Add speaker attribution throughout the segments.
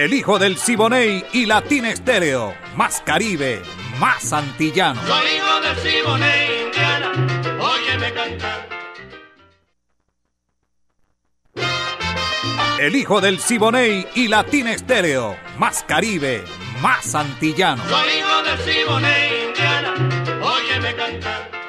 Speaker 1: el hijo del Siboney y Latín Estéreo. Más Caribe, más antillano.
Speaker 2: Soy hijo del Siboney, Indiana, óyeme cantar.
Speaker 1: El hijo del Siboney y Latín Estéreo. Más Caribe, más antillano.
Speaker 2: Soy hijo del Siboney, Indiana, óyeme cantar.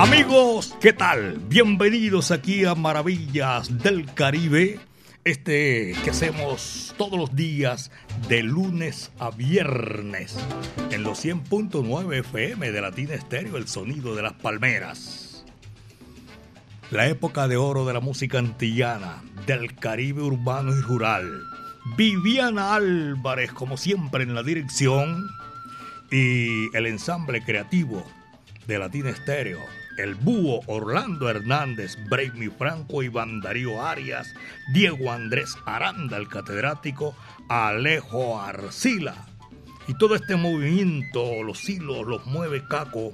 Speaker 3: Amigos, ¿qué tal? Bienvenidos aquí a Maravillas del Caribe, este que hacemos todos los días de lunes a viernes en los 100.9 FM de Latina Estéreo, el sonido de las palmeras. La época de oro de la música antillana, del Caribe urbano y rural. Viviana Álvarez, como siempre, en la dirección y el ensamble creativo de Latina Estéreo el Búho, Orlando Hernández, Braimi Franco, Iván Darío Arias, Diego Andrés Aranda, el catedrático, Alejo Arcila. Y todo este movimiento, los hilos los mueve Caco.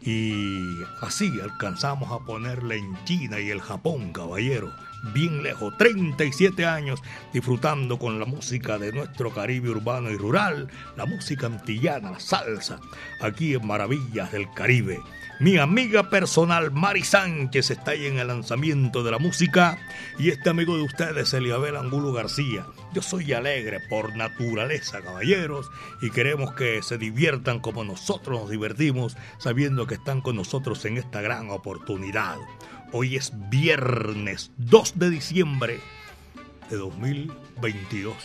Speaker 3: Y así alcanzamos a ponerle en China y el Japón, caballero. Bien lejos, 37 años disfrutando con la música de nuestro Caribe urbano y rural, la música antillana, la salsa, aquí en Maravillas del Caribe. Mi amiga personal Mari Sánchez está ahí en el lanzamiento de la música y este amigo de ustedes, Eliabel Angulo García. Yo soy alegre por naturaleza, caballeros, y queremos que se diviertan como nosotros nos divertimos sabiendo que están con nosotros en esta gran oportunidad. Hoy es viernes 2 de diciembre de 2022.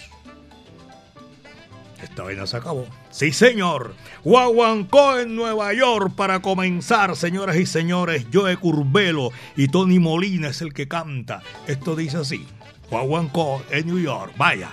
Speaker 3: Esta vaina se acabó. Sí, señor. Guaguancó en Nueva York para comenzar, señoras y señores. Joe Curbelo y Tony Molina es el que canta. Esto dice así. Guaguancó en New York. Vaya.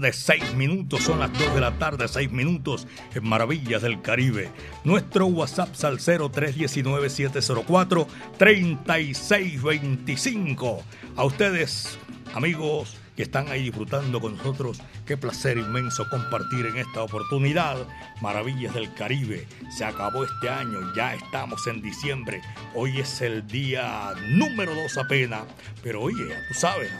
Speaker 4: Tarde, seis minutos. Son las dos de la tarde, seis minutos en Maravillas del Caribe. Nuestro WhatsApp Salcero 319-704-3625. A ustedes, amigos están ahí disfrutando con nosotros. Qué placer inmenso compartir en esta oportunidad Maravillas del Caribe. Se acabó este año, ya estamos en diciembre. Hoy es el día número dos apenas. Pero oye, tú sabes,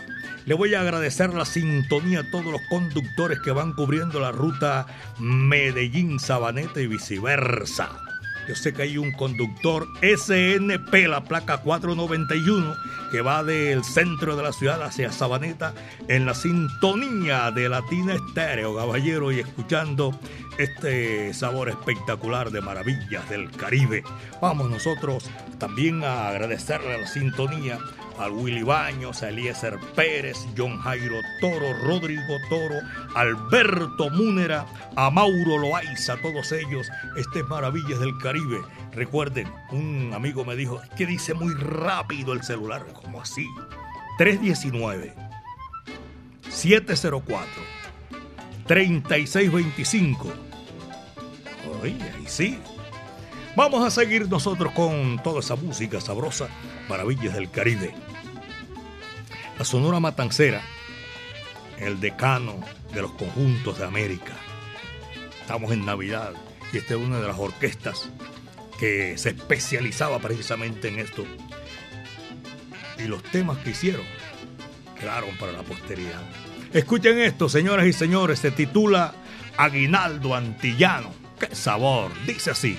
Speaker 4: le voy a agradecer la sintonía a todos los conductores que van cubriendo la ruta Medellín-Sabaneta y viceversa. Yo sé que hay un conductor SNP, la placa 491, que va del centro de la ciudad hacia Sabaneta en la sintonía de Latina Estéreo, caballero, y escuchando este sabor espectacular de maravillas del Caribe. Vamos nosotros también a agradecerle la sintonía a Willy Baños, a Eliezer Pérez, John Jairo Toro, Rodrigo Toro, Alberto Múnera, a Mauro Loaiza, todos ellos, este Maravillas del Caribe. Recuerden, un amigo me dijo, que dice muy rápido el celular, como así. 319 704 3625. Oye, ahí sí. Vamos a seguir nosotros con toda esa música sabrosa, Maravillas del Caribe. La Sonora Matancera, el decano de los conjuntos de América. Estamos en Navidad y esta es una de las orquestas que se especializaba precisamente en esto. Y los temas que hicieron quedaron para la posteridad. Escuchen esto, señoras y señores, se titula Aguinaldo Antillano. ¡Qué sabor! Dice así.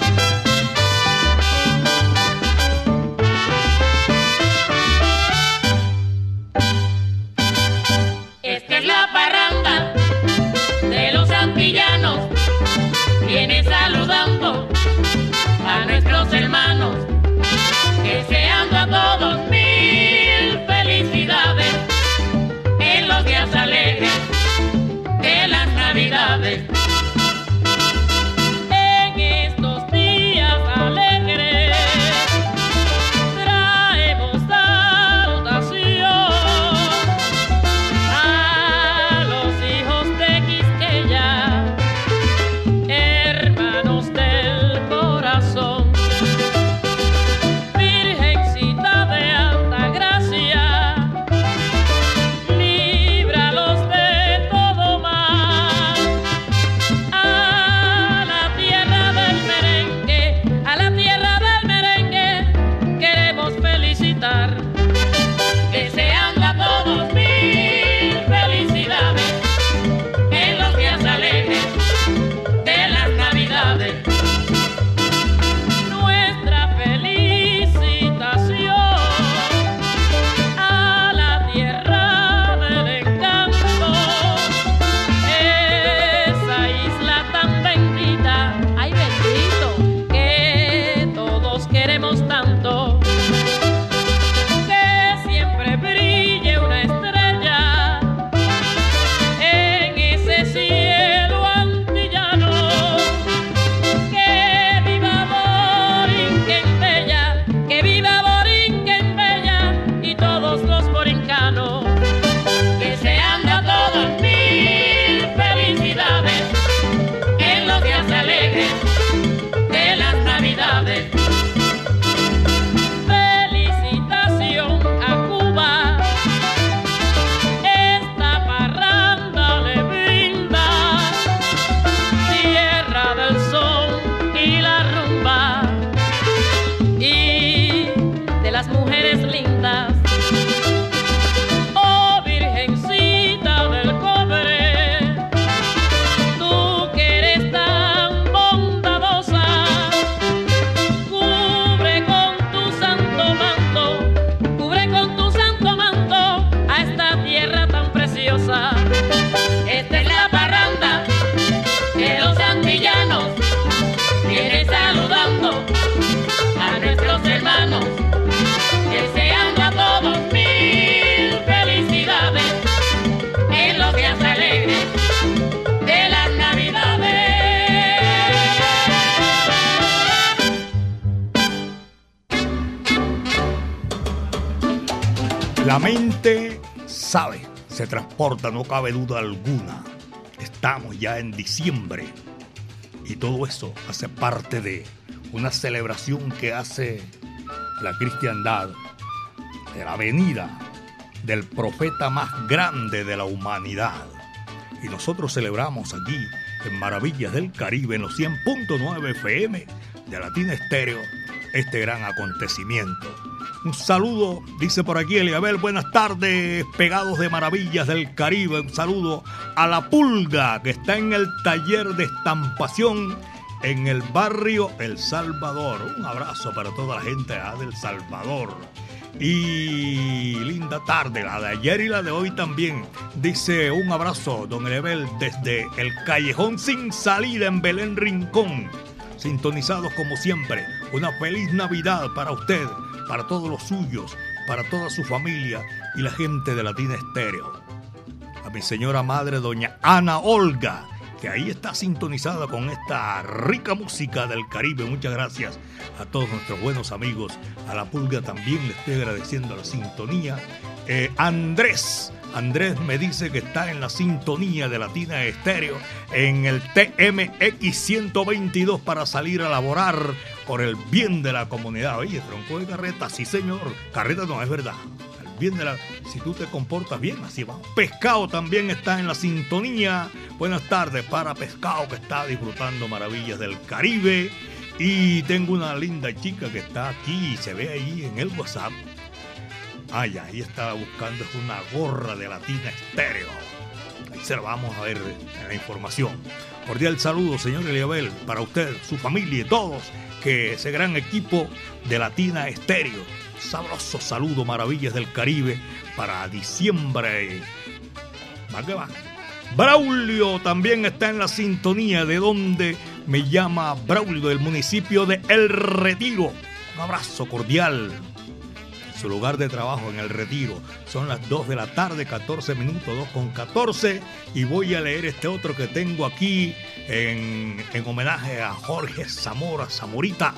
Speaker 3: no cabe duda alguna. Estamos ya en diciembre y todo eso hace parte de una celebración que hace la cristiandad de la venida del profeta más grande de la humanidad. Y nosotros celebramos aquí en Maravillas del Caribe, en los 100.9 FM de Latina Estéreo, este gran acontecimiento. Un saludo, dice por aquí Eliabel, buenas tardes, pegados de Maravillas del Caribe. Un saludo a la pulga que está en el taller de estampación en el barrio El Salvador. Un abrazo para toda la gente del Salvador. Y linda tarde, la de ayer y la de hoy también. Dice un abrazo, don Elebel, desde el callejón sin salida en Belén Rincón. Sintonizados como siempre. Una feliz Navidad para usted, para todos los suyos, para toda su familia y la gente de Latina Estéreo. A mi señora madre, doña Ana Olga que ahí está sintonizada con esta rica música del Caribe. Muchas gracias a todos nuestros buenos amigos. A la pulga también le estoy agradeciendo la sintonía. Eh, Andrés. Andrés me dice que está en la sintonía de Latina Estéreo en el TMX 122 para salir a laborar por el bien de la comunidad. Oye, tronco de carreta, sí señor. Carreta no es verdad bien de la, si tú te comportas bien, así va. Pescado también está en la sintonía. Buenas tardes para Pescado que está disfrutando maravillas del Caribe. Y tengo una linda chica que está aquí y se ve ahí en el WhatsApp. Ay, ahí estaba buscando una gorra de Latina Estéreo. Ahí se la vamos a ver en la información. Cordial saludo, señor Eliabel, para usted, su familia y todos, que ese gran equipo de Latina Estéreo sabroso saludo, maravillas del Caribe para diciembre. Va que va. Braulio también está en la sintonía de donde me llama Braulio del municipio de El Retiro. Un abrazo cordial. Su lugar de trabajo en El Retiro. Son las 2 de la tarde, 14 minutos, 2 con 14. Y voy a leer este otro que tengo aquí en, en homenaje a Jorge Zamora, Zamorita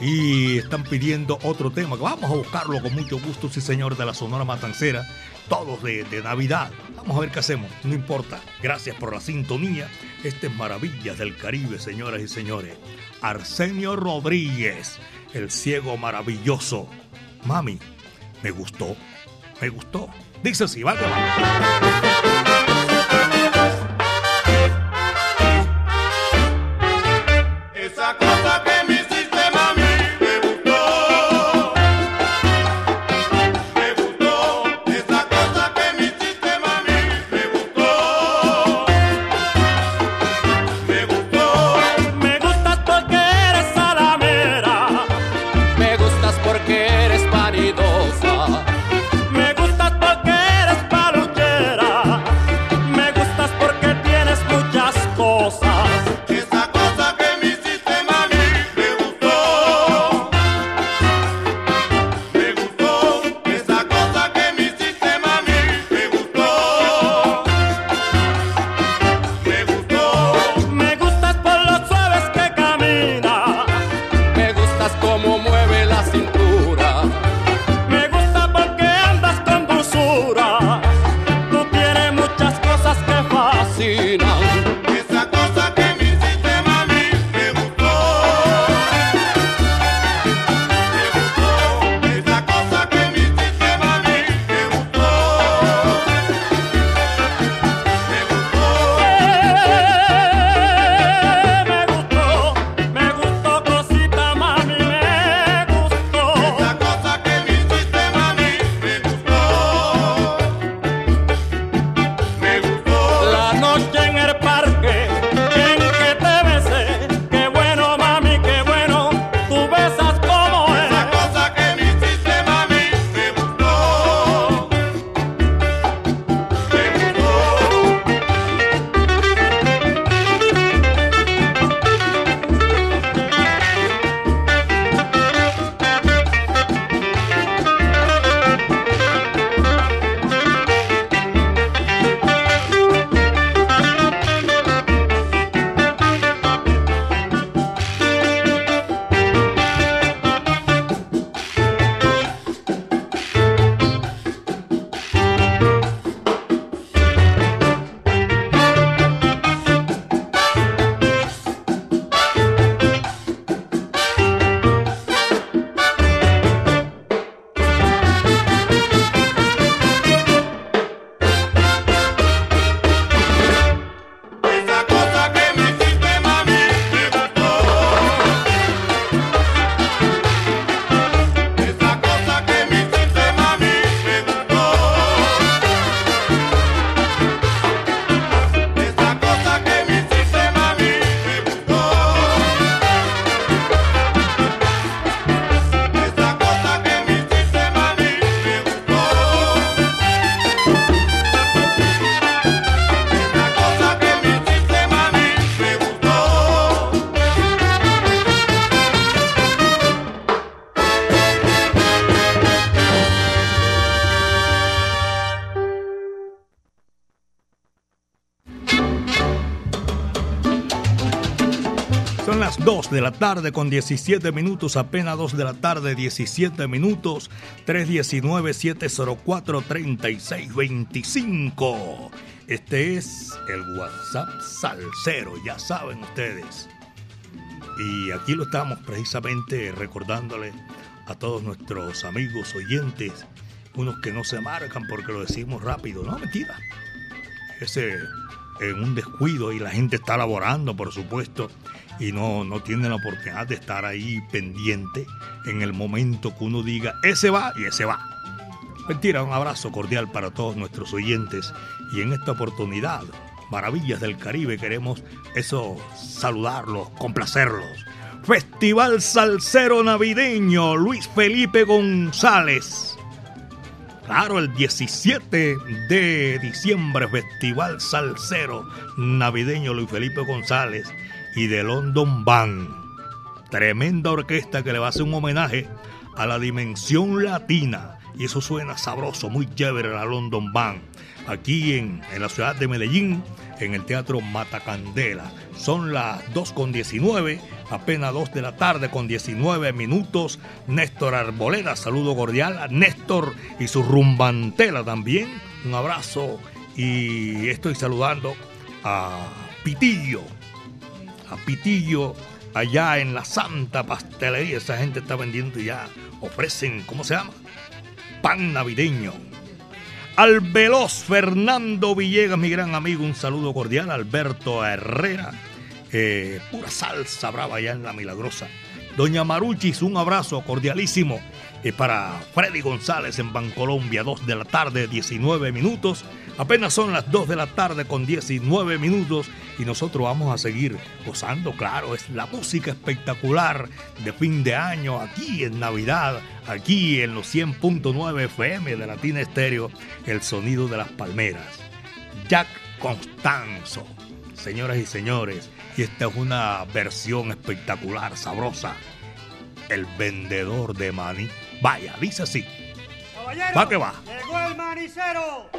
Speaker 3: y están pidiendo otro tema. Vamos a buscarlo con mucho gusto, sí señor, de la Sonora Matancera, todos de, Navidad. Vamos a ver qué hacemos, no importa. Gracias por la sintonía. Este es Maravillas del Caribe, señoras y señores. Arsenio Rodríguez, el ciego maravilloso. Mami, me gustó, me gustó. Dice así, va 2 de la tarde con 17 minutos, apenas 2 de la tarde, 17 minutos, 319-704-3625. Este es el WhatsApp Salcero, ya saben ustedes. Y aquí lo estamos precisamente recordándole a todos nuestros amigos oyentes, unos que no se marcan porque lo decimos rápido, no mentira. Ese en un descuido y la gente está laborando, por supuesto, y no, no tienen la oportunidad de estar ahí pendiente en el momento que uno diga, ese va y ese va. Mentira, un abrazo cordial para todos nuestros oyentes y en esta oportunidad, Maravillas del Caribe, queremos eso, saludarlos, complacerlos. Festival Salsero Navideño, Luis Felipe González. Claro, el 17 de diciembre, Festival Salsero Navideño Luis Felipe González y de London Band. Tremenda orquesta que le va a hacer un homenaje a la dimensión latina. Y eso suena sabroso, muy chévere la London Band. Aquí en, en la ciudad de Medellín, en el Teatro Matacandela. Son las 2.19, apenas 2 de la tarde con 19 minutos. Néstor Arboleda, saludo cordial a Néstor y su rumbantela también. Un abrazo y estoy saludando a Pitillo, a Pitillo, allá en la Santa Pastelería. Esa gente está vendiendo ya, ofrecen, ¿cómo se llama? Pan navideño. Al veloz Fernando Villegas, mi gran amigo, un saludo cordial. Alberto Herrera, eh, pura salsa brava allá en La Milagrosa. Doña Maruchis, un abrazo cordialísimo. Y para Freddy González en Bancolombia, 2 de la tarde, 19 minutos. Apenas son las 2 de la tarde con 19 minutos y nosotros vamos a seguir gozando, claro, es la música espectacular de fin de año aquí en Navidad, aquí en los 100.9 FM de Latina Estéreo, el sonido de las palmeras. Jack Constanzo, señoras y señores, y esta es una versión espectacular, sabrosa. El vendedor de maní. Vaya, dice así.
Speaker 2: Caballero,
Speaker 3: Va que va.
Speaker 2: Llegó el manicero.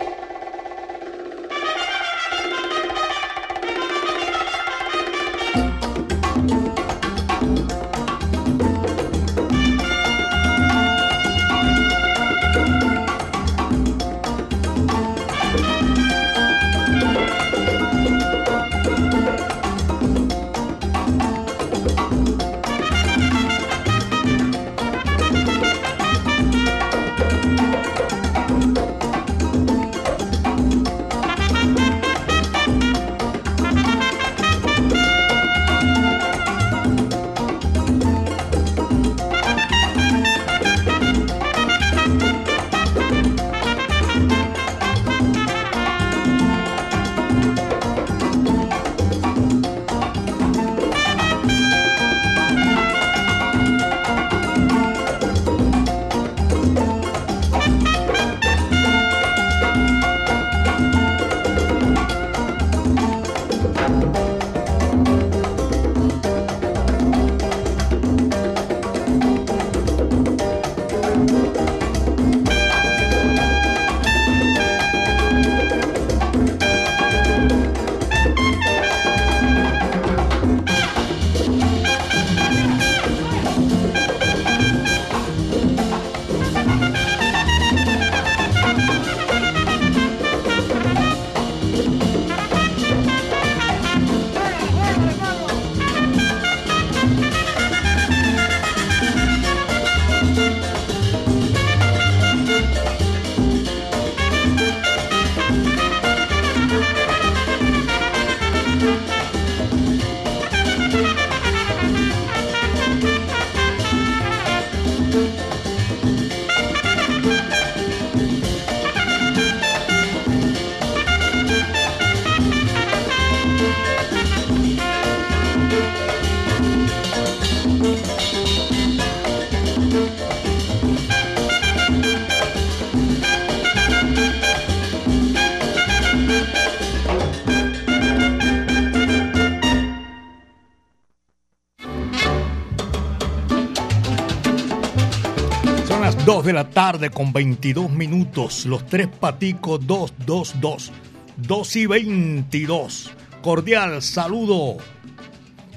Speaker 3: De la tarde con 22 minutos. Los tres paticos 222. 2 y 22. Cordial saludo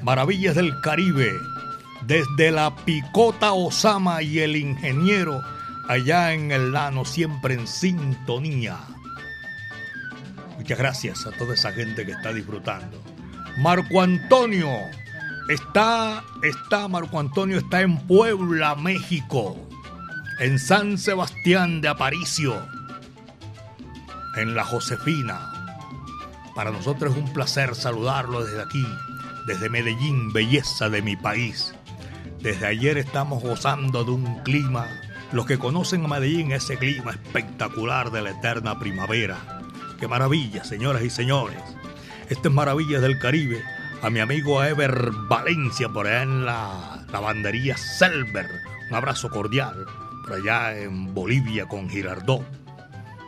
Speaker 3: Maravillas del Caribe, desde la Picota Osama y el ingeniero, allá en el Lano, siempre en sintonía. Muchas gracias a toda esa gente que está disfrutando. Marco Antonio, está, está, Marco Antonio está en Puebla, México, en San Sebastián de Aparicio, en la Josefina. Para nosotros es un placer saludarlo desde aquí, desde Medellín, belleza de mi país. Desde ayer estamos gozando de un clima, los que conocen a Medellín, ese clima espectacular de la eterna primavera. Qué maravilla, señoras y señores. Estas maravillas del Caribe. A mi amigo Ever Valencia, por allá en la lavandería Selber. Un abrazo cordial. Allá en Bolivia con Girardot.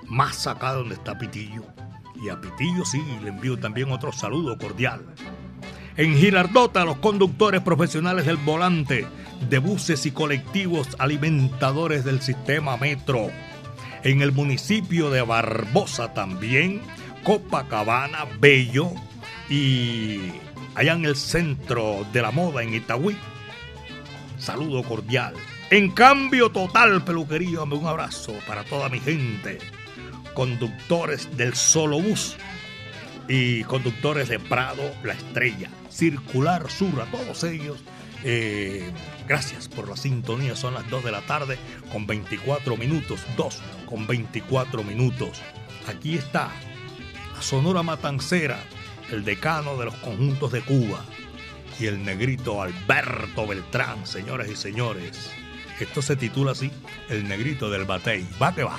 Speaker 3: Más acá donde está Pitillo. Y a Pitillo sí, le envío también otro saludo cordial. En Girardota, los conductores profesionales del volante de buses y colectivos alimentadores del sistema metro. En el municipio de Barbosa también, Copacabana, Bello y allá en el centro de la moda en Itagüí. Saludo cordial. En cambio total, peluquería, un abrazo para toda mi gente. Conductores del solo bus y conductores de Prado, La Estrella, Circular Sur, a todos ellos. Eh, gracias por la sintonía. Son las 2 de la tarde con 24 minutos. 2 con 24 minutos. Aquí está la Sonora Matancera, el decano de los conjuntos de Cuba y el negrito Alberto Beltrán, señoras y señores. Esto se titula así, El negrito del batey. Va que va.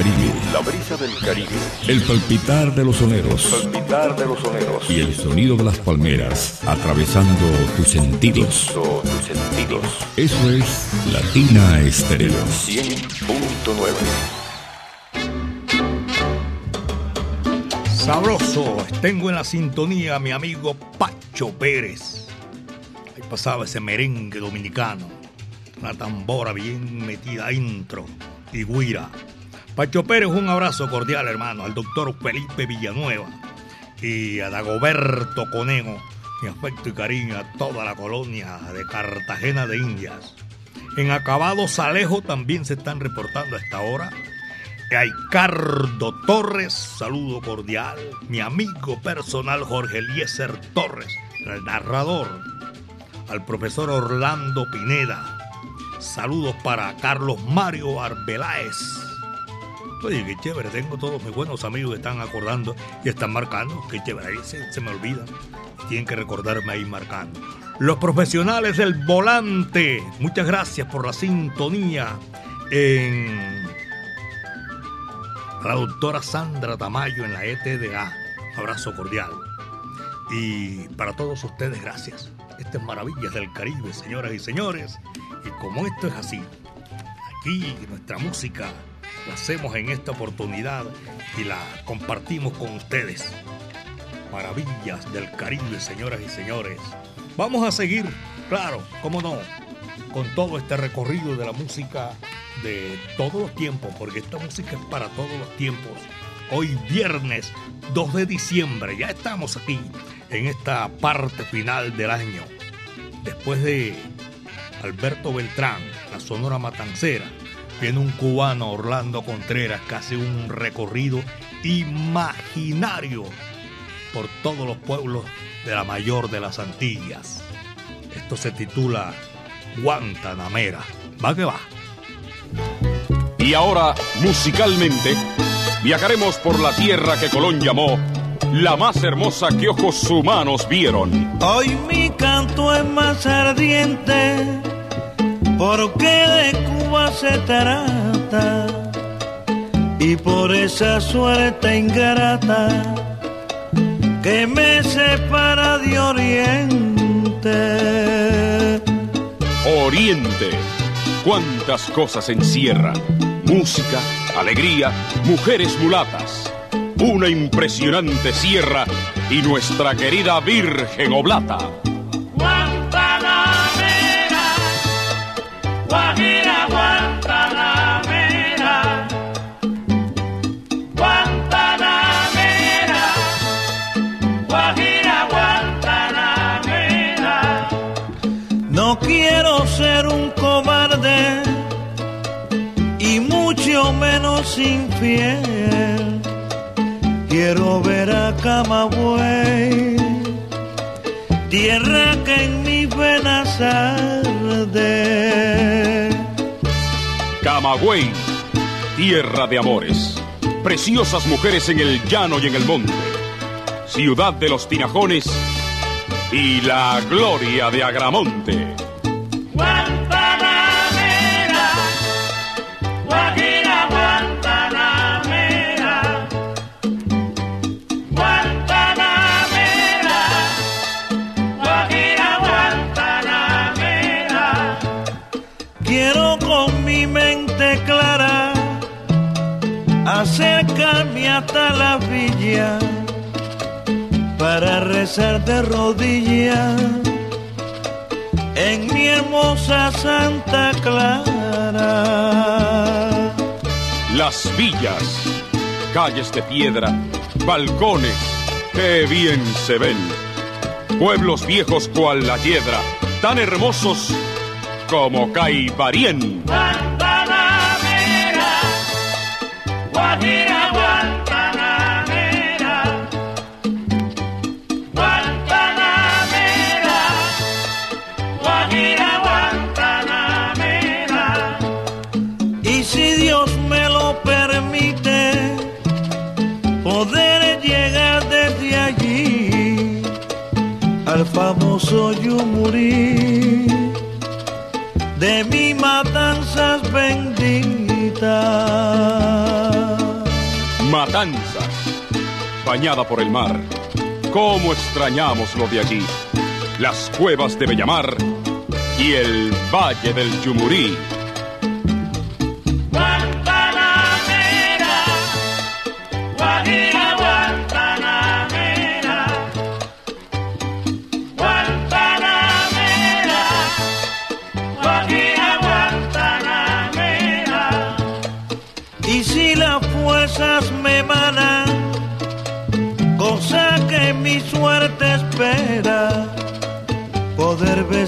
Speaker 5: Caribe. La brisa del Caribe. El palpitar de los soneros. palpitar de los soneros. Y el sonido de las palmeras atravesando tus sentidos. tus sentidos. Eso es Latina Estéreo. 100.9.
Speaker 3: Sabroso, tengo en la sintonía a mi amigo Pacho Pérez. Ahí pasaba ese merengue dominicano, una tambora bien metida intro y guira. Pacho Pérez, un abrazo cordial, hermano, al doctor Felipe Villanueva y a Dagoberto Conejo, mi afecto y cariño a toda la colonia de Cartagena de Indias. En Acabado Salejo también se están reportando a esta hora. A Torres, saludo cordial. Mi amigo personal Jorge Eliezer Torres, el narrador. Al profesor Orlando Pineda. Saludos para Carlos Mario Arbeláez. Oye, qué chévere, tengo todos mis buenos amigos que están acordando y están marcando. Qué chévere, ahí se, me olvida. Tienen que recordarme ahí marcando. Los profesionales del volante, muchas gracias por la sintonía en la doctora Sandra Tamayo en la ETDA. Abrazo cordial. Y para todos ustedes, gracias. Estas maravillas del Caribe, señoras y señores. Y como esto es así, aquí nuestra música la hacemos en esta oportunidad y la compartimos con ustedes. Maravillas del Caribe, señoras y señores. Vamos a seguir, claro, cómo no, con todo este recorrido de la música de todos los tiempos, porque esta música es para todos los tiempos. Hoy viernes 2 de diciembre, ya estamos aquí en esta parte final del año. Después de Alberto Beltrán, la Sonora Matancera, viene un cubano, Orlando Contreras, que hace un recorrido imaginario por todos los pueblos de la mayor de las Antillas. Esto se titula Guantanamera. Va que va.
Speaker 5: Y ahora, musicalmente, viajaremos por la tierra que Colón llamó la más hermosa que ojos humanos vieron.
Speaker 6: Hoy mi canto es más ardiente, porque de Cuba se trata, y por esa suerte ingrata que me separa de Oriente.
Speaker 5: Oriente, cuántas cosas encierra. Música, alegría, mujeres mulatas. Una impresionante sierra y nuestra querida Virgen Oblata.
Speaker 2: Guajira Guantanamera, Guantanamera, Guajira Guantanamera.
Speaker 6: No quiero ser un cobarde y mucho menos infiel. Quiero ver a Camagüey, tierra que en mis venas arde.
Speaker 5: Camagüey, tierra de amores. Preciosas mujeres en el llano y en el monte. Ciudad de los tinajones y la gloria de Agramonte.
Speaker 6: Acercarme hasta la villa para rezar de rodillas en mi hermosa Santa Clara.
Speaker 5: Las villas, calles de piedra, balcones, qué bien se ven. Pueblos viejos cual la hiedra, tan hermosos como Caibarien.
Speaker 6: Famoso Yumurí. De mi matanzas benditas.
Speaker 5: Matanzas, bañada por el mar. ¿Cómo extrañamos lo de allí? Las cuevas de Bellamar y el Valle del Yumurí.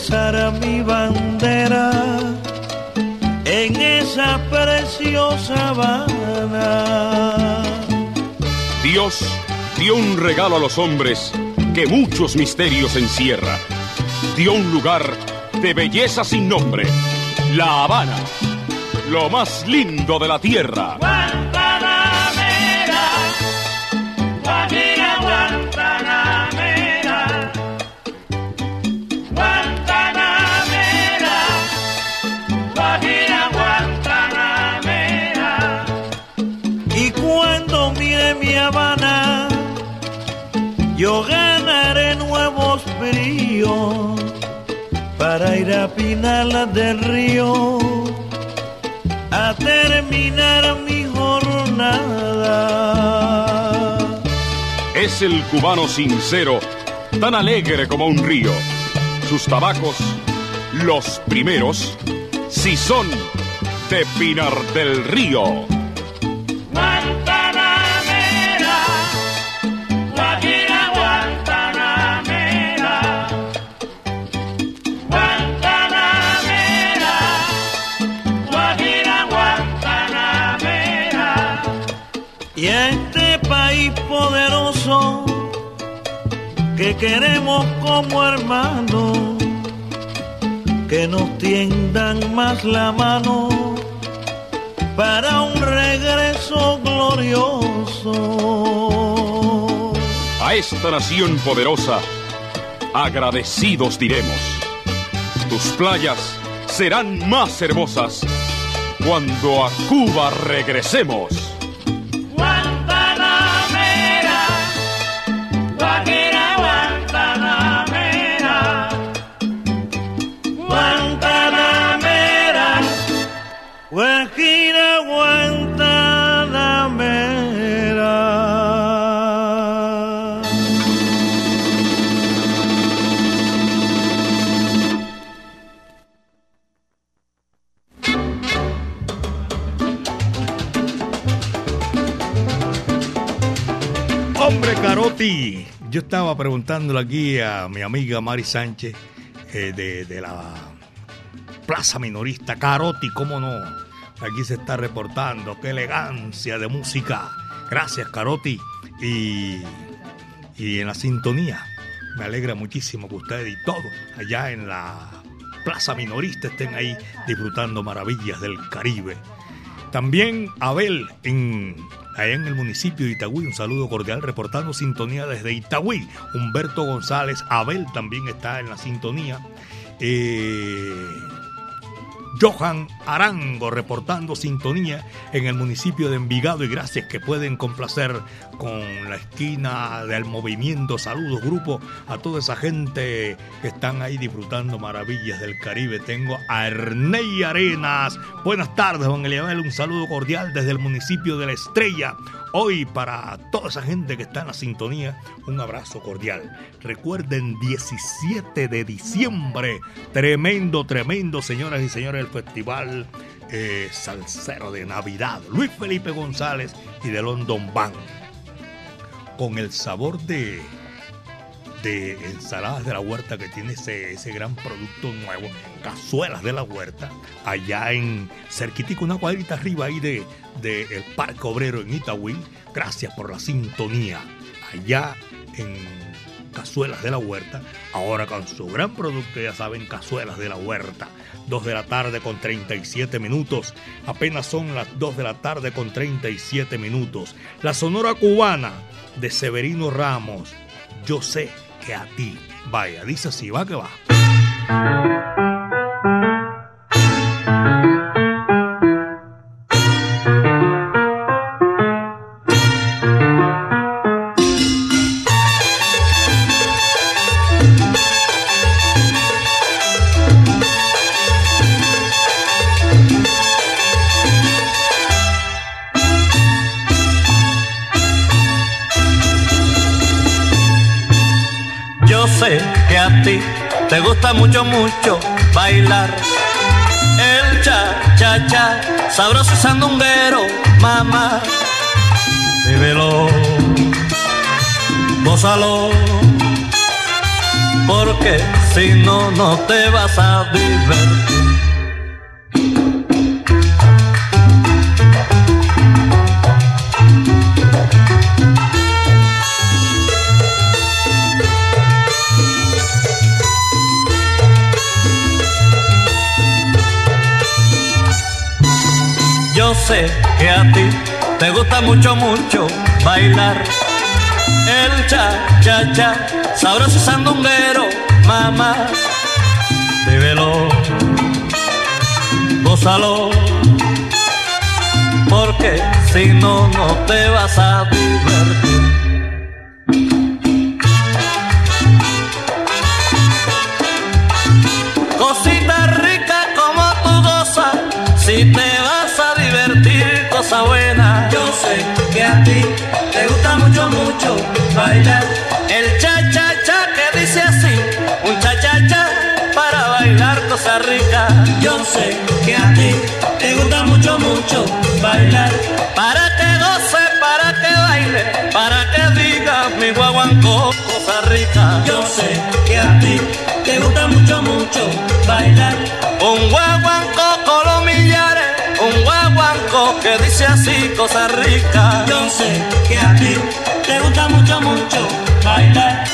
Speaker 6: Poder besar a mi bandera en esa preciosa Habana.
Speaker 7: Dios dio un regalo a los hombres que muchos misterios encierra. Dio un lugar de belleza sin nombre, La Habana, lo más lindo de la tierra.
Speaker 6: Yo ganaré nuevos bríos para ir a Pinala del Río a terminar mi jornada.
Speaker 7: Es el cubano sincero, tan alegre como un río. Sus tabacos, los primeros, si son de Pinar del Río.
Speaker 6: Poderoso que queremos como hermanos, que nos tiendan más la mano para un regreso glorioso.
Speaker 7: A esta nación poderosa, agradecidos diremos. Tus playas serán más hermosas cuando a Cuba regresemos.
Speaker 3: Yo estaba preguntándole aquí a mi amiga Mari Sánchez eh, de, de la Plaza Minorista. Carotti, ¿cómo no? Aquí se está reportando. Qué elegancia de música. Gracias, Carotti. Y, y en la sintonía. Me alegra muchísimo que ustedes y todos allá en la Plaza Minorista estén ahí disfrutando maravillas del Caribe. También Abel en, allá en el municipio de Itagüí, un saludo cordial reportando sintonía desde Itagüí. Humberto González, Abel también está en la sintonía. Eh, Johan Arango reportando sintonía en el municipio de Envigado y gracias que pueden complacer con la esquina del movimiento. Saludos grupo a toda esa gente que están ahí disfrutando maravillas del Caribe. Tengo a Erney Arenas. Buenas tardes, don Eliabel. Un saludo cordial desde el municipio de La Estrella. Hoy para toda esa gente que está en la sintonía, un abrazo cordial. Recuerden 17 de diciembre, tremendo, tremendo, señoras y señores, el festival eh, Salsero de Navidad. Luis Felipe González y de London Band. Con el sabor de, de ensaladas de la huerta que tiene ese, ese gran producto nuevo, cazuelas de la huerta, allá en cerquitico, una cuadrita arriba ahí de, Parque Obrero en Itagüí. Gracias por la sintonía. Allá en Cazuelas de la Huerta, ahora con su gran producto, ya saben, Cazuelas de la Huerta. 2 de la tarde con 37 minutos. Apenas son las 2 de la tarde con 37 minutos. La Sonora Cubana de Severino Ramos. Yo sé que a ti. Vaya, dice así, va que va.
Speaker 8: No, te vas a divertir. Yo sé que a ti te gusta mucho, mucho bailar el cha, cha, cha, sabroso sandunguero, mamá. Gózalo, porque si no, no te vas a divertir. Cosita rica como tú gozas, si te vas a divertir, cosa buena. Yo sé que a ti te gusta mucho, mucho bailar Yo sé que a ti te gusta mucho, mucho bailar para que goce, para que baile, para que diga mi guaguancó cosa rica. Yo sé que a ti te gusta mucho, mucho bailar un guaguancó con los millares, un guaguancó que dice así cosa rica. Yo sé que a ti te gusta mucho, mucho bailar.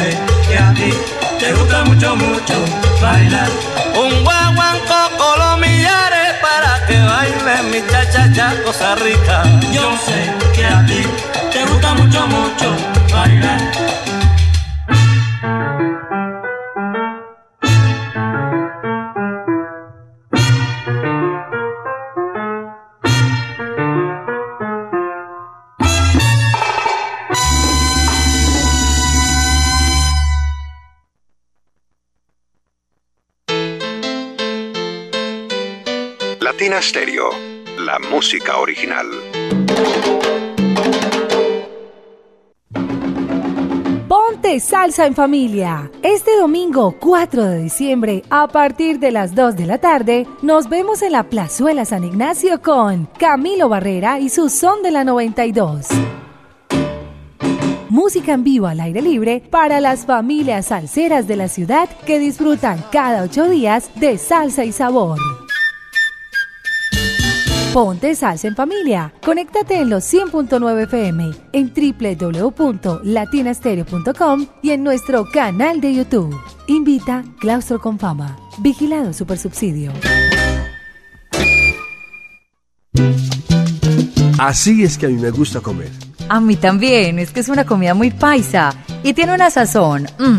Speaker 8: Sé que a ti te gusta mucho, mucho bailar. Un guaguancó con los millares para que baile mi cha cha cha cosa rica. Yo sé que a ti te gusta mucho, mucho bailar.
Speaker 9: La música original.
Speaker 10: Ponte salsa en familia. Este domingo 4 de diciembre, a partir de las 2 de la tarde, nos vemos en la Plazuela San Ignacio con Camilo Barrera y su son de la 92. Música en vivo al aire libre para las familias salseras de la ciudad que disfrutan cada ocho días de salsa y sabor. Ponte salsa en familia. Conéctate en los 100.9 FM, en www.latinastereo.com y en nuestro canal de YouTube. Invita Claustro con Fama. Vigilado Supersubsidio.
Speaker 11: Así es que a mí me gusta comer.
Speaker 12: A mí también, es que es una comida muy paisa y tiene una sazón, mm,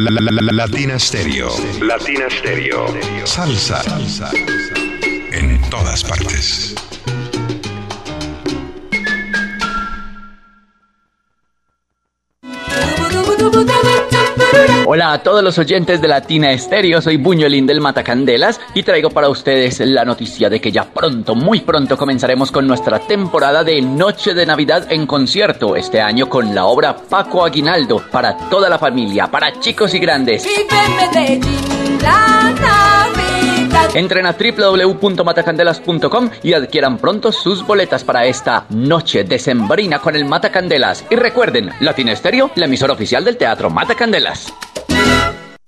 Speaker 9: La, la, la, Latina Stereo. Latina Stereo. Salsa. Salsa. En todas partes.
Speaker 13: Hola a todos los oyentes de Latina Estéreo, soy Buñuelín del Matacandelas y traigo para ustedes la noticia de que ya pronto, muy pronto comenzaremos con nuestra temporada de Noche de Navidad en concierto, este año con la obra Paco Aguinaldo, para toda la familia, para chicos y grandes. Entren a www.matacandelas.com y adquieran pronto sus boletas para esta noche decembrina con el Matacandelas. Y recuerden, Latina Estéreo, la emisora oficial del Teatro Matacandelas.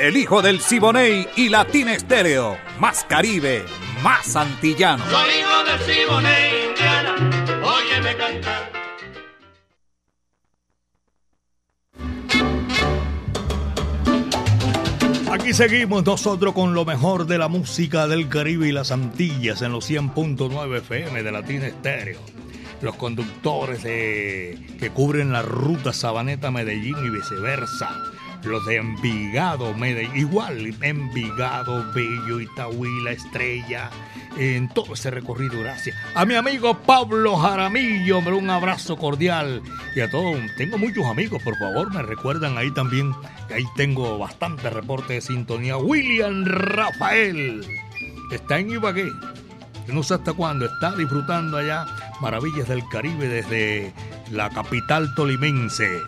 Speaker 1: El hijo del Siboney y Latina Estéreo. Más Caribe, más antillano.
Speaker 2: Soy hijo del Siboney, Indiana. Óyeme cantar.
Speaker 3: Aquí seguimos nosotros con lo mejor de la música del Caribe y las Antillas en los 100.9 FM de Latina Estéreo. Los conductores de- que cubren la ruta Sabaneta-Medellín y viceversa. Los de Envigado, Medellín, igual Envigado, Bello, Itaúí, La Estrella, en todo ese recorrido, gracias. A mi amigo Pablo Jaramillo, hombre, un abrazo cordial. Y a todos, tengo muchos amigos, por favor, me recuerdan ahí también, que ahí tengo bastante reporte de sintonía. William Rafael, está en Ibagué, no sé hasta cuándo, está disfrutando allá maravillas del Caribe desde la capital tolimense.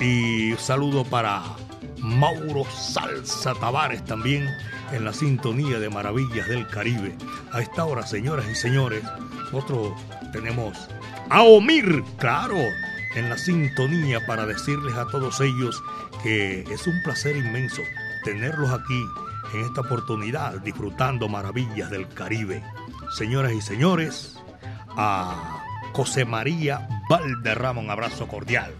Speaker 3: Y saludo para Mauro Salsa Tavares también en la sintonía de Maravillas del Caribe. A esta hora, señoras y señores, nosotros tenemos a Omir, claro, en la sintonía para decirles a todos ellos que es un placer inmenso tenerlos aquí en esta oportunidad disfrutando Maravillas del Caribe. Señoras y señores, a José María Valderrama, un abrazo cordial.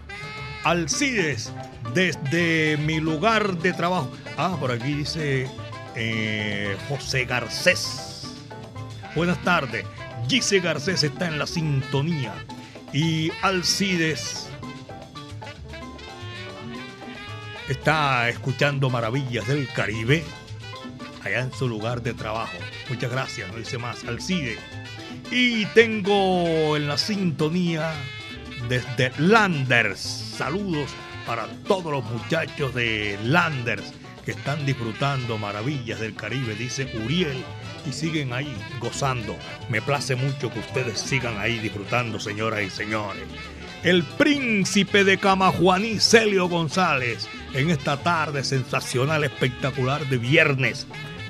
Speaker 3: Alcides, desde mi lugar de trabajo. Ah, por aquí dice eh, José Garcés. Buenas tardes. Gise Garcés está en la sintonía. Y Alcides está escuchando Maravillas del Caribe allá en su lugar de trabajo. Muchas gracias, no dice más. Alcide. Y tengo en la sintonía desde Landers. Saludos para todos los muchachos de Landers que están disfrutando maravillas del Caribe, dice Uriel, y siguen ahí gozando. Me place mucho que ustedes sigan ahí disfrutando, señoras y señores. El príncipe de Camajuaní, Celio González, en esta tarde sensacional, espectacular de viernes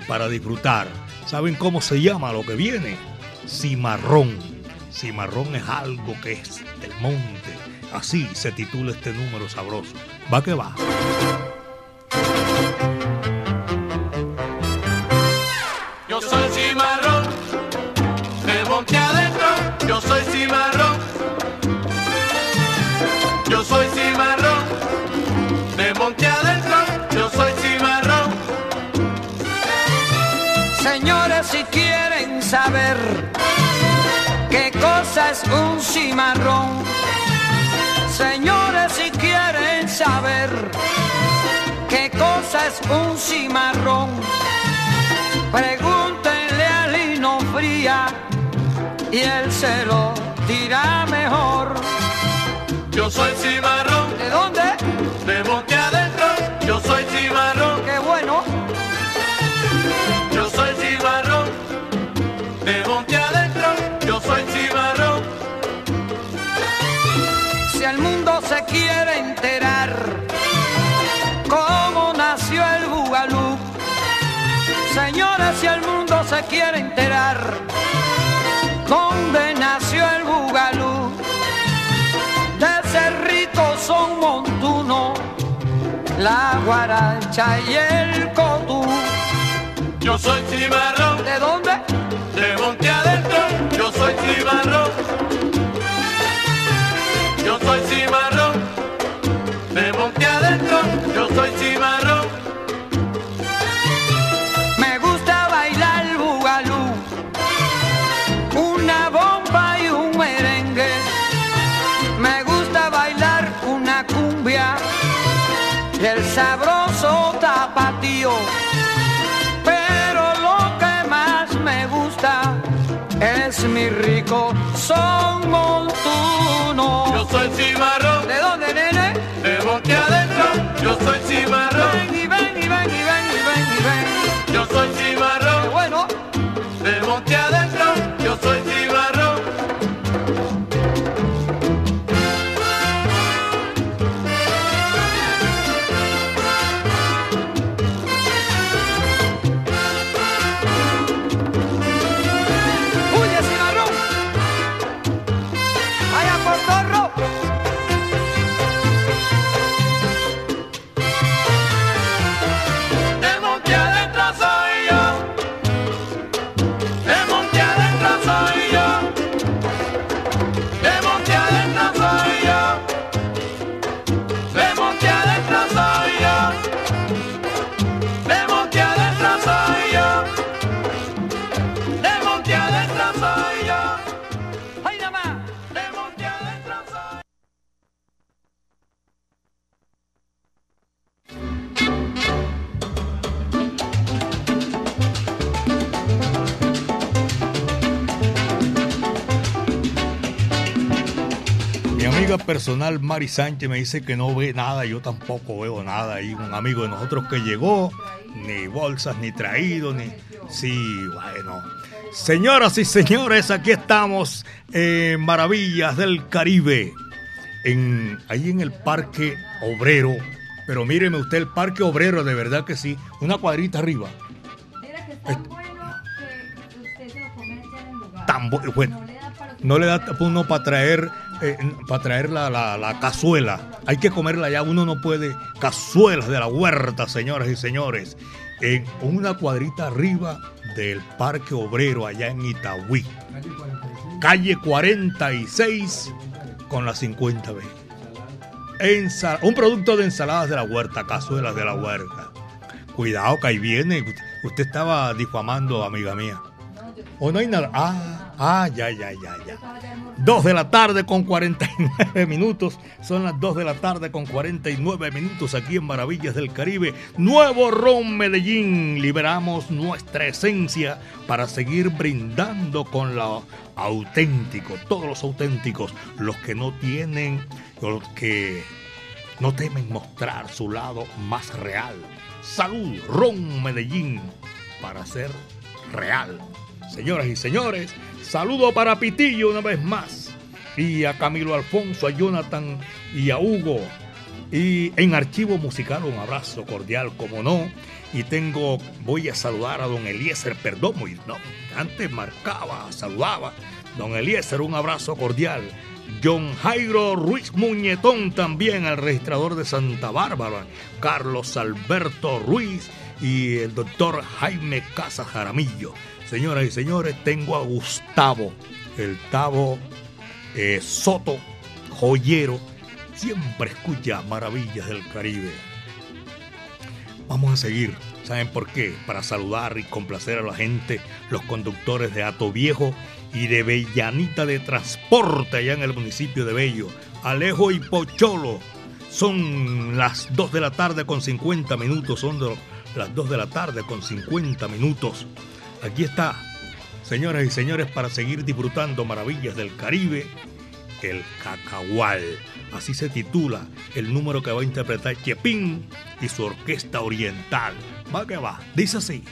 Speaker 3: para disfrutar. ¿Saben cómo se llama lo que viene? Cimarrón. Cimarrón es algo que es del monte. Así se titula este número sabroso. Va que va.
Speaker 2: Yo soy cimarrón, de monte adentro. Yo soy cimarrón. Yo soy cimarrón, de monte adentro. Yo soy cimarrón.
Speaker 14: Señores, si quieren saber qué cosa es un cimarrón, saber qué cosa es un cimarrón, pregúntenle a Lino Fría y él se lo dirá mejor.
Speaker 2: Yo soy cimarrón.
Speaker 14: ¿De dónde?
Speaker 2: De monte adentro. Yo soy cimarrón.
Speaker 14: Quiere enterar dónde nació el bugalú, de Cerrito son Montuno, la guaracha y el cotú.
Speaker 2: Yo soy cimarrón.
Speaker 14: ¿De dónde?
Speaker 2: De monte adentro. Yo soy cimarrón.
Speaker 14: Rico son montuno.
Speaker 2: Yo soy cimarrón.
Speaker 14: ¿De dónde, nene?
Speaker 2: De monte adentro. Yo soy cimarrón.
Speaker 3: Amiga personal Mari Sánchez me dice que no ve nada, yo tampoco veo nada. Y un amigo de nosotros que llegó, ni bolsas, ni traído, ni... Sí, bueno. Señoras y señores, aquí estamos en Maravillas del Caribe, en, ahí en el Parque Obrero. Pero míreme usted, el Parque Obrero, de verdad que sí, una cuadrita arriba. Tan bu- bueno, no le da uno para traer, eh, para traer la, la- la cazuela. Hay que comerla ya, uno no puede. Cazuelas de la huerta, señoras y señores. En una cuadrita arriba del Parque Obrero, allá en Itagüí. Calle 46 con la 50B. Ensal- un producto de ensaladas de la huerta, cazuelas de la huerta. Cuidado que ahí viene. Usted estaba difamando, amiga mía. ¿O no hay nada? Ah, ah, ya, ya, ya, ya. Dos de la tarde con 49 minutos. Son las 2 de la tarde con 49 minutos aquí en Maravillas del Caribe. Nuevo Ron Medellín. Liberamos nuestra esencia para seguir brindando con lo auténtico. Todos los auténticos. Los que no tienen, los que no temen mostrar su lado más real. Salud, Ron Medellín, para ser real. Señoras y señores, saludo para Pitillo una vez más. Y a Camilo Alfonso, a Jonathan y a Hugo. Y en archivo musical un abrazo cordial, como no. Y tengo, voy a saludar a don Eliezer Perdomo. Y no, antes marcaba, saludaba. Don Eliezer, un abrazo cordial. John Jairo Ruiz Muñetón también, el registrador de Santa Bárbara. Carlos Alberto Ruiz y el doctor Jaime Casa Jaramillo. Señoras y señores, tengo a Gustavo, el Tavo eh, Soto, joyero. Siempre escucha maravillas del Caribe. Vamos a seguir. ¿Saben por qué? Para saludar y complacer a la gente, los conductores de Ato Viejo y de Bellanita de Transporte allá en el municipio de Bello. Alejo y Pocholo. Son las 2 de la tarde con 50 minutos. Son las 2 de la tarde con 50 minutos. Aquí está, señoras y señores, para seguir disfrutando maravillas del Caribe, el Cacahual. Así se titula el número que va a interpretar Chepín y su orquesta oriental. Va que va, dice así.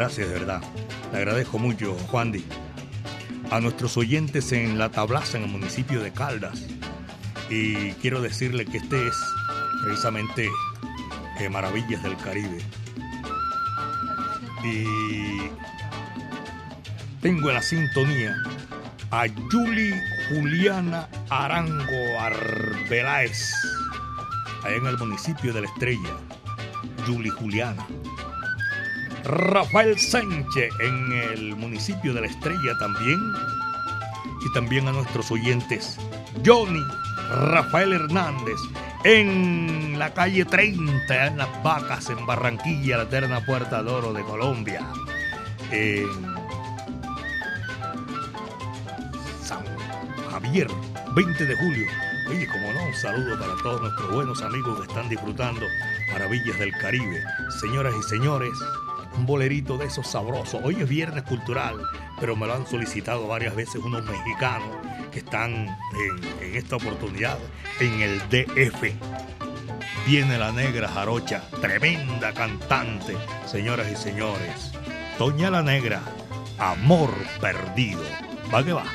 Speaker 3: Gracias, de verdad. Le agradezco mucho, Juan Di. A nuestros oyentes en La Tablaza, en el municipio de Caldas. Y quiero decirle que este es precisamente eh, Maravillas del Caribe. Y tengo en la sintonía a Julie Juliana Arango Arbeláez, allá en el municipio de La Estrella. Julie Juliana. Rafael Sánchez en el municipio de La Estrella también. Y también a nuestros oyentes Johnny Rafael Hernández en la calle 30, en Las Vacas, en Barranquilla, la eterna Puerta de Oro de Colombia. San Javier, 20 de julio. Oye, como no, un saludo para todos nuestros buenos amigos que están disfrutando Maravillas del Caribe. Señoras y señores, un bolerito de esos sabrosos. Hoy es viernes cultural, pero me lo han solicitado varias veces unos mexicanos que están en, en esta oportunidad en el DF. Viene la negra jarocha, tremenda cantante, señoras y señores. Doña la negra, amor perdido. Va que va.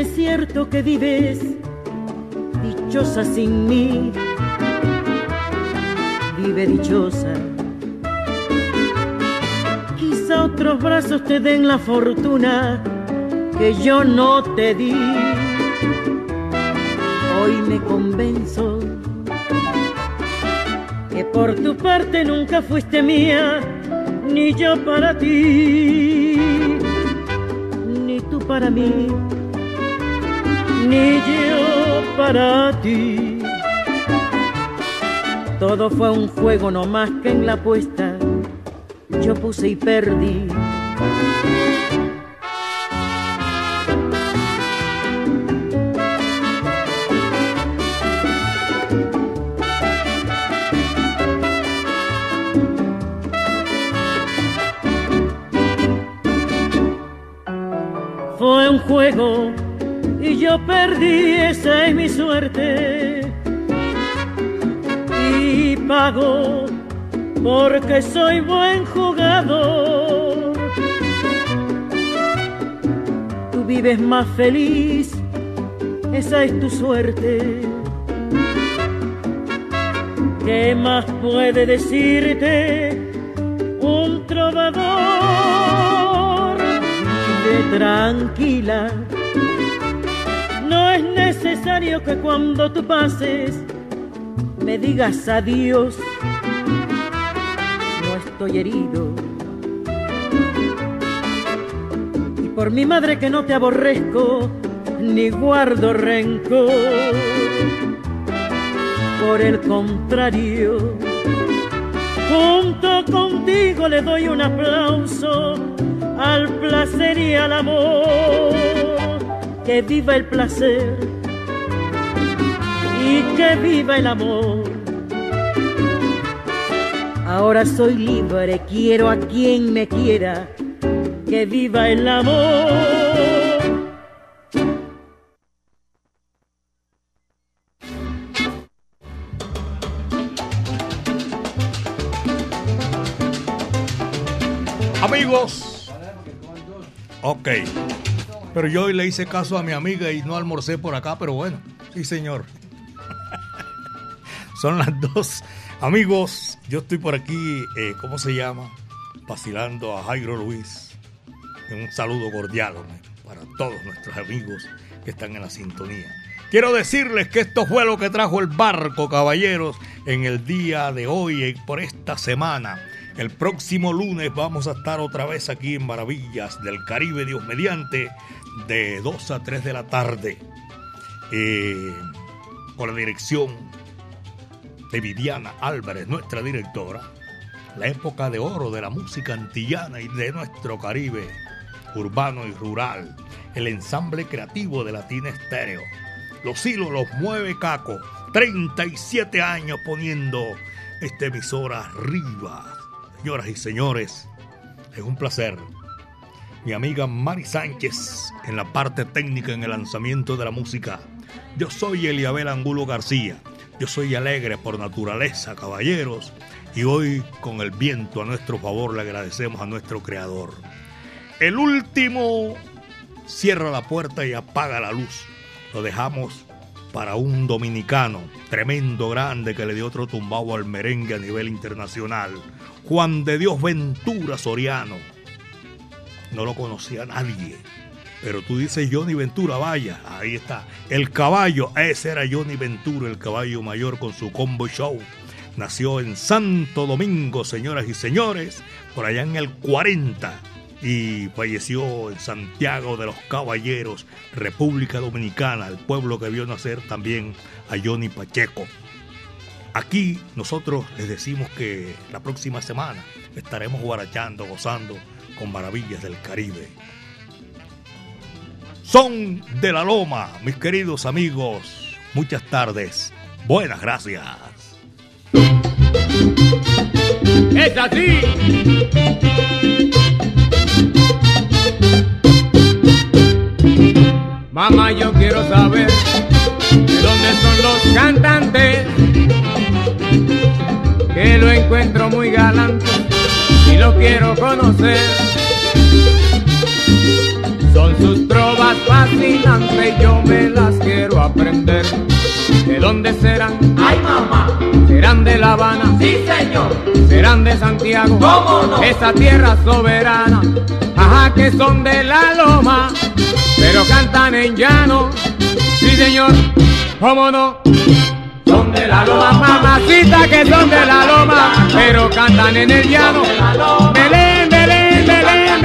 Speaker 15: Es cierto que vives dichosa sin mí, vive dichosa. Quizá otros brazos te den la fortuna que yo no te di. Hoy me convenzo que por tu parte nunca fuiste mía, ni yo para ti, ni tú para mí, ni yo para ti. Todo fue un juego no más que en la apuesta yo puse y perdí. Yo perdí, esa es mi suerte. Y pago porque soy buen jugador. Tú vives más feliz, esa es tu suerte. ¿Qué más puede decirte un trovador? Vive tranquila. Necesario que cuando tú pases me digas adiós. No estoy herido. Y por mi madre que no te aborrezco, ni guardo rencor. Por el contrario, junto contigo le doy un aplauso al placer y al amor. Que viva el placer y que viva el amor. Ahora soy libre, quiero a quien me quiera. Que viva el amor.
Speaker 3: Amigos. Ok. Pero yo hoy le hice caso a mi amiga y no almorcé por acá, pero bueno, sí señor. Son las dos. Amigos, yo estoy por aquí, eh, ¿cómo se llama? Vacilando a Jairo Luis. Un saludo cordial para todos nuestros amigos que están en la sintonía. Quiero decirles que esto fue lo que trajo el barco, caballeros, en el día de hoy, y por esta semana. El próximo lunes vamos a estar otra vez aquí en Maravillas del Caribe, Dios mediante, de 2 a 3 de la tarde. eh, con la dirección de Viviana Álvarez, nuestra directora, la época de oro de la música antillana y de nuestro Caribe, urbano y rural, el ensamble creativo de Latina Estéreo. Los hilos los mueve Caco, 37 años poniendo esta emisora arriba. Señoras y señores, es un placer. Mi amiga Mari Sánchez en la parte técnica en el lanzamiento de la música. Yo soy Eliabel Angulo García. Yo soy alegre por naturaleza, caballeros. Y hoy, con el viento a nuestro favor, le agradecemos a nuestro creador. El último cierra la puerta y apaga la luz. Lo dejamos para un dominicano tremendo, grande, que le dio otro tumbado al merengue a nivel internacional. Juan de Dios Ventura Soriano. No lo conocía nadie. Pero tú dices Johnny Ventura, vaya, ahí está. El caballo, ese era Johnny Ventura, el caballo mayor con su combo show. Nació en Santo Domingo, señoras y señores, por allá en el 40 y falleció en Santiago de los Caballeros, República Dominicana, el pueblo que vio nacer también a Johnny Pacheco. Aquí nosotros les decimos que la próxima semana estaremos guarachando, gozando con maravillas del Caribe. Son de la Loma, mis queridos amigos. Muchas tardes. Buenas gracias.
Speaker 16: Es así. Mamá, yo quiero saber de dónde son los cantantes, que lo encuentro muy galante y lo quiero conocer. Son sus trovas fascinantes, yo me las quiero aprender. ¿De dónde serán?
Speaker 6: ¡Ay, mamá!
Speaker 16: ¿Serán de La Habana?
Speaker 6: ¡Sí, señor!
Speaker 16: ¿Serán de Santiago?
Speaker 6: ¿Cómo no?
Speaker 16: Esa tierra soberana, ajá, que son de la loma, pero cantan en llano. Sí, señor, ¿cómo no? Son de la loma, mamacita, que son de la loma, pero cantan en el llano. Belén,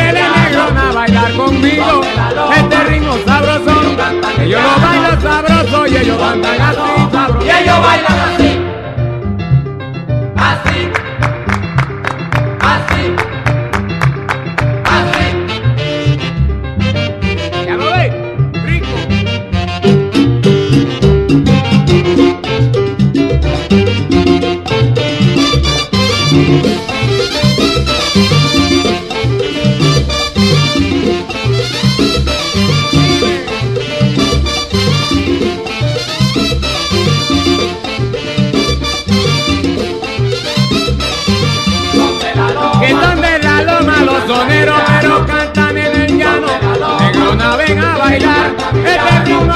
Speaker 16: Belén, negrona, a bailar conmigo. Este ritmo sabroso, ellos lo bailan sabroso y ellos cantan así sabroso.
Speaker 6: Y ellos bailan. Así. Así.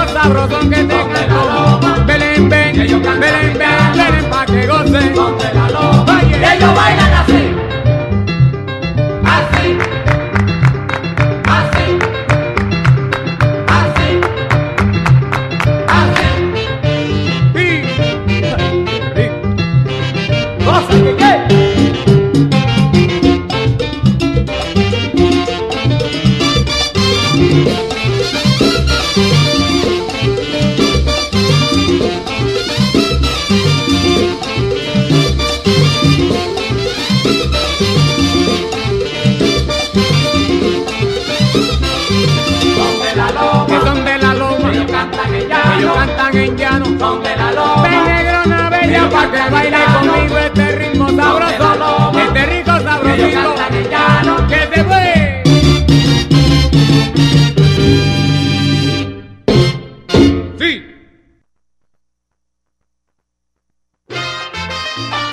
Speaker 16: Ritmo sabroso que te canto. Belén, ven, Belén, ven, Belén, pa' que goce. Oye,
Speaker 6: Y ellos bailan
Speaker 16: que baile conmigo este ritmo sabroso, este rico sabrosito, que te fue. Sí.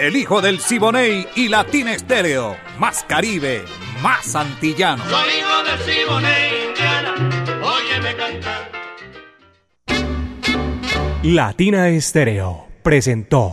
Speaker 1: El hijo del Siboney y Latina Estéreo. Más Caribe, más antillano.
Speaker 2: Soy hijo del Siboney, Indiana, óyeme cantar.
Speaker 17: Latina Estéreo presentó